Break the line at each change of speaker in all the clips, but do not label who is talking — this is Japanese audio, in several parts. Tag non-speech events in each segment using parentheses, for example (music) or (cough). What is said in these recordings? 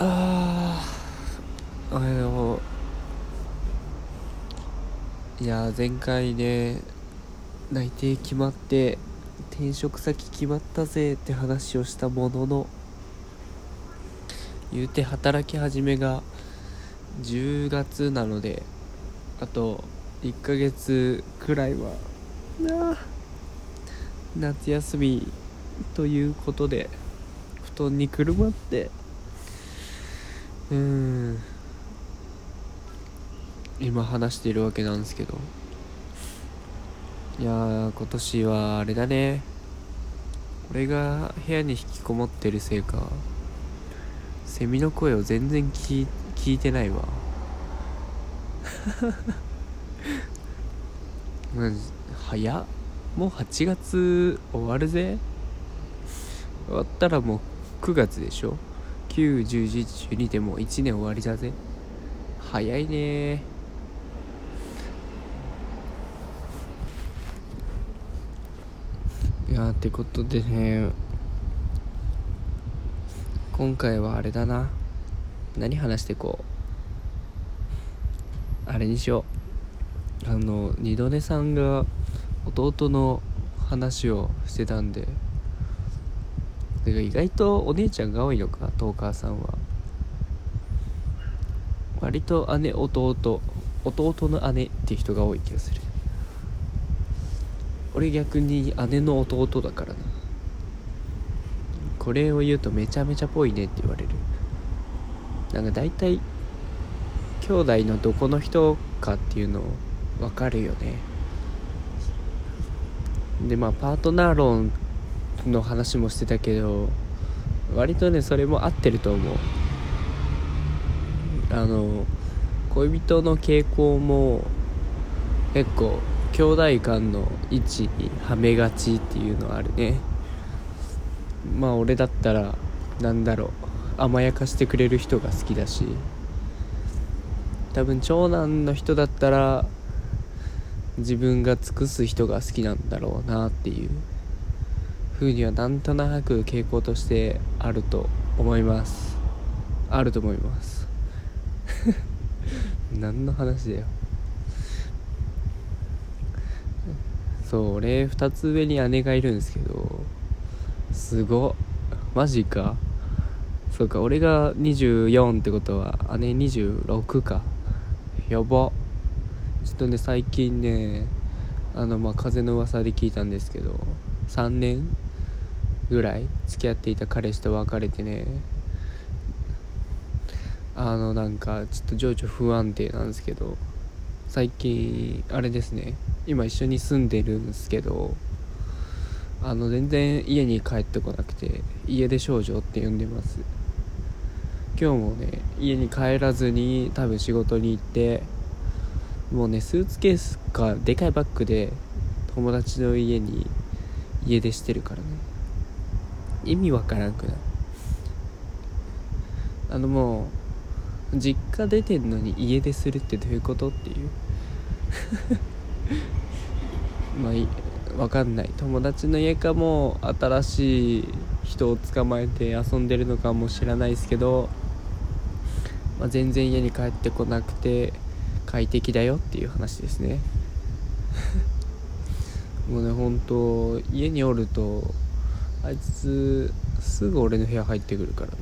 あああのいや前回ね内定決まって転職先決まったぜって話をしたものの言うて働き始めが10月なのであと1ヶ月くらいはな夏休みということで布団にくるまってうーん。今話しているわけなんですけど。いやー今年はあれだね。俺が部屋に引きこもってるせいかセミの声を全然聞聞いてないわ。(laughs) 早っ。もう8月終わるぜ。終わったらもう9月でしょ9101112でもう1年終わりだぜ。早いね。いやってことでね今回はあれだな。何話してこう？あれにしよう。あの二度寝さんが弟の話をしてたんでてか意外とお姉ちゃんが多いのかトーカーさんは。割と姉弟弟の姉っていう人が多い気がする。俺逆に姉の弟だからな。これを言うとめちゃめちゃぽいねって言われる。なんか大体兄弟のどこの人かっていうの分かるよね。でまあパートナー論の話もしてたけど割とねそれも合ってると思う。あの恋人の傾向も結構兄弟間の位置にはめがちっていうのはあるね。まあ俺だったらなんだろう。甘やかしてくれる人が好きだし。多分長男の人だったら自分が尽くす人が好きなんだろうなっていう。ふうにはなんとなく傾向としてあると思います。あると思います。(laughs) 何の話だよ。そう俺2つ上に姉がいるんですけどすごっ。マジか。そうか俺が24ってことは姉26か。やば。ちょっとね最近ねあのまあ風の噂で聞いたんですけど3年？ぐらい付き合っていた彼氏と別れてね。あのなんかちょっと情緒不安定なんですけど最近あれですね。今一緒に住んでるんですけどあの全然家に帰ってこなくて家出少女って呼んでます。今日もね家に帰らずに多分仕事に行ってもうねスーツケースかでかいバッグで友達の家に家出してるからね。意味わからんくないあのもう実家出てんのに家出するってどういうことっていう。(laughs) まあいわかんない。友達の家かも新しい人を捕まえて遊んでるのかも知らないですけど、まあ、全然家に帰ってこなくて快適だよっていう話ですね。(laughs) もうね本当家におるとあいつすぐ俺の部屋入ってくるからね。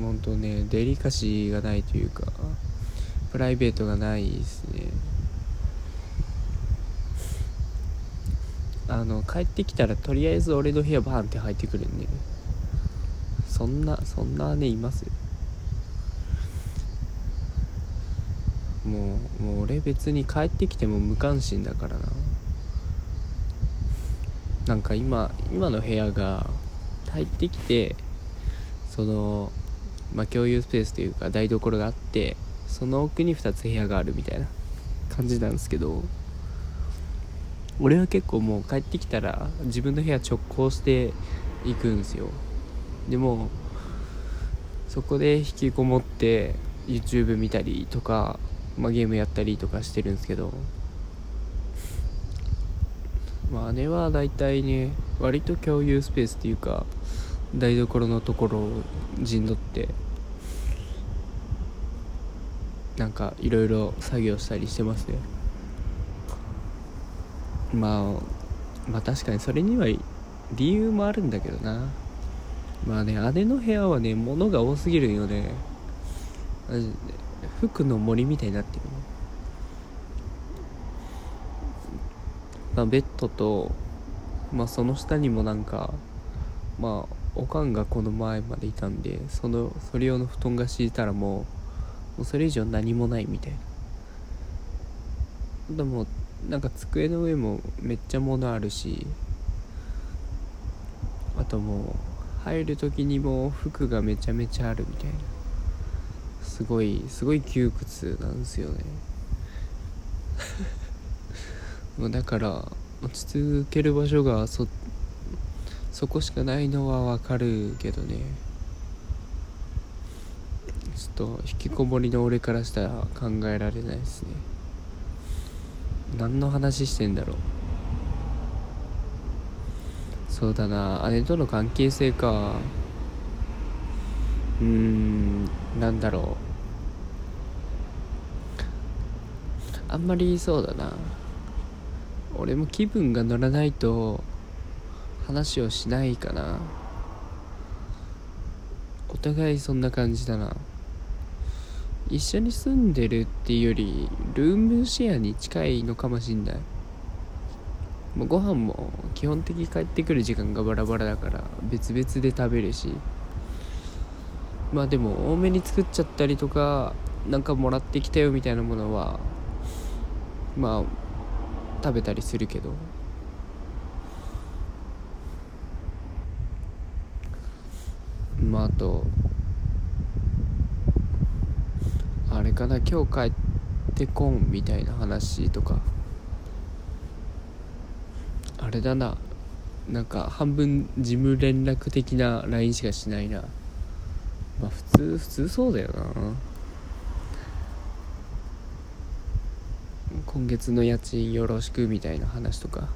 本当ねデリカシーがないというかプライベートがないですね。あの帰ってきたらとりあえず俺の部屋バーンって入ってくるんで。そんなそんな姉いますもうもう俺別に帰ってきても無関心だからな。なんか今今の部屋が入ってきてそのまあ共有スペースというか台所があってその奥に2つ部屋があるみたいな感じなんですけど俺は結構もう帰ってきたら自分の部屋直行していくんですよ。でもそこで引きこもって YouTube 見たりとか、まあ、ゲームやったりとかしてるんですけどまあ姉は大体ね割と共有スペースっていうか台所のところを陣取ってなんかいろいろ作業したりしてますね。まあまあ確かにそれには理由もあるんだけどな。まあね姉の部屋はね物が多すぎるよね。服の森みたいになってるね。まあベッドとまあその下にもなんかまあおかんがこの前までいたんでそのそれ用の布団が敷いたらもうもうそれ以上何もないみたいな。でもなんか机の上もめっちゃ物あるしあともう入る時にも服がめちゃめちゃあるみたいな。すごいすごい窮屈なんですよね。もうだから落ち着ける場所がそそこしかないのはわかるけどね。ちょっと引きこもりの俺からしたら考えられないですね。何の話してんだろう。そうだな。姉との関係性か。うーんなんだろう。あんまりそうだな。俺も気分が乗らないと話をしないかな。お互いそんな感じだな。一緒に住んでるっていうよりルームシェアに近いのかもしんない。もうご飯も基本的に帰ってくる時間がバラバラだから別々で食べるし。まあでも多めに作っちゃったりとかなんかもらってきたよみたいなものはまあ食べたりするけど。まああとあれかな今日帰ってこんみたいな話とか。あれだな。なんか半分事務連絡的な LINE しかしないな。まあ普通普通そうだよな。今月の家賃よろしくみたいな話とか。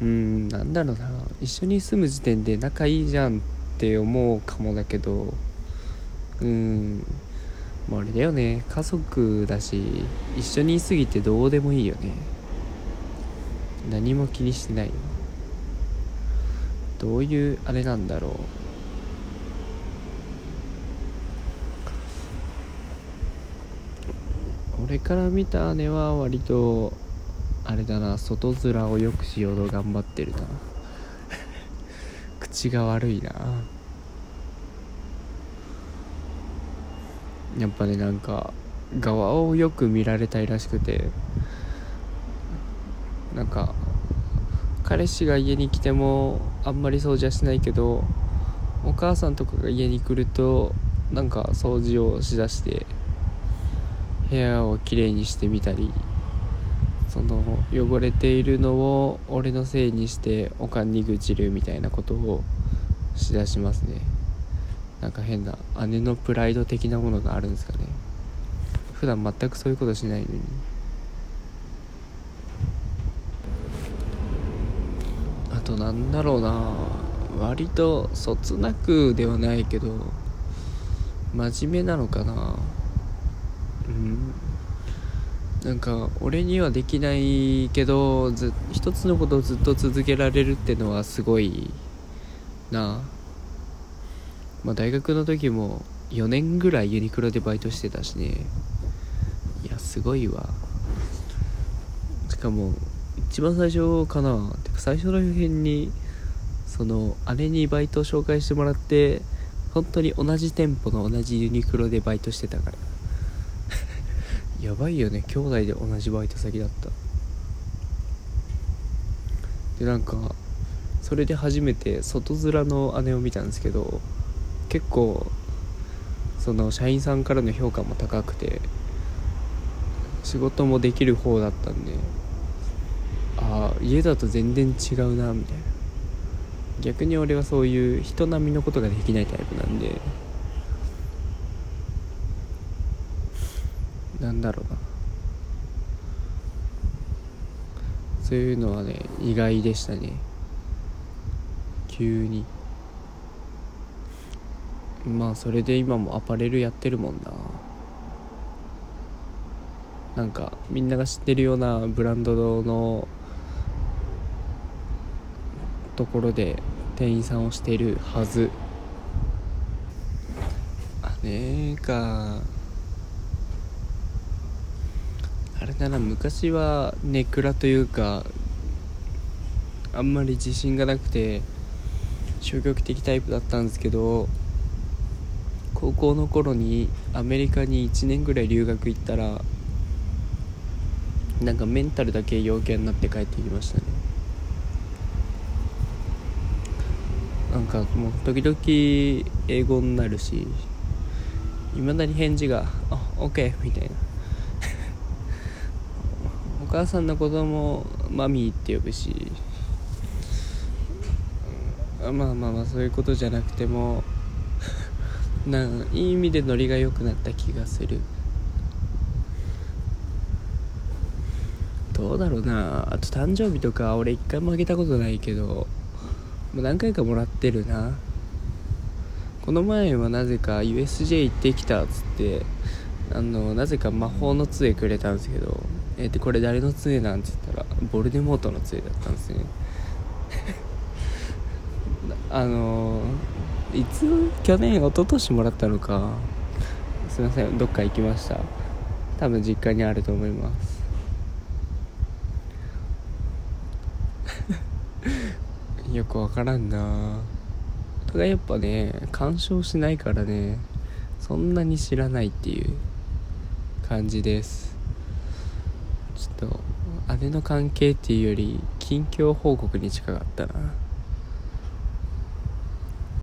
うんなんだろうな。一緒に住む時点で仲いいじゃんって思うかもだけど。うんもうあれだよね。家族だし一緒にいすぎてどうでもいいよね。何も気にしてないどういうあれなんだろう。俺から見た姉は割とあれだな外面をよくしようと頑張ってるな。(laughs) 口が悪いな。やっぱねなんか側をよく見られたいらしくて。なんか彼氏が家に来てもあんまり掃除はしないけどお母さんとかが家に来るとなんか掃除をしだして部屋をきれいにしてみたりその汚れているのを俺のせいにしておかんに愚痴るみたいなことをしだしますね。なんか変な姉のプライド的なものがあるんですかね。普段全くそういうことしないのに。あとなんだろうな。割とそつなくではないけど真面目なのかな。なんか俺にはできないけどず一つのことをずっと続けられるってのはすごいな。まあ大学の時も4年ぐらいユニクロでバイトしてたしね。いやすごいわ。しかも一番最初かな。てか最初の辺にその姉にバイトを紹介してもらって本当に同じ店舗の同じユニクロでバイトしてたから。やばいよね。兄弟で同じバイト先だった。でなんかそれで初めて外面の姉を見たんですけど結構その社員さんからの評価も高くて仕事もできる方だったんでああ家だと全然違うなみたいな。逆に俺はそういう人並みのことができないタイプなんでなんだろうな。そういうのはね意外でしたね。急に。まあそれで今もアパレルやってるもんな。なんかみんなが知ってるようなブランドのところで店員さんをしてるはず。あねえか。あれだな昔はネクラというかあんまり自信がなくて消極的タイプだったんですけど高校の頃にアメリカに1年ぐらい留学行ったらなんかメンタルだけ陽キャになって帰ってきましたね。なんかもう時々英語になるしいまだに返事が「あオッケー」みたいな。母さんの子供マミーって呼ぶし。まあまあまあそういうことじゃなくても (laughs) ないい意味でノリが良くなった気がする。どうだろうな。あと誕生日とか俺一回もあげたことないけどもう何回かもらってるな。この前はなぜか USJ 行ってきたっつってあのなぜか魔法の杖くれたんですけどえー、でこれ誰の杖なんて言ったらボルデモートの杖だったんですね。(laughs) あのいつ去年一昨年もらったのか。すいませんどっか行きました。多分実家にあると思います。(laughs) よくわからんな。お互いやっぱね干渉しないからねそんなに知らないっていう感じです。ちょっと姉の関係っていうより近況報告に近かったな。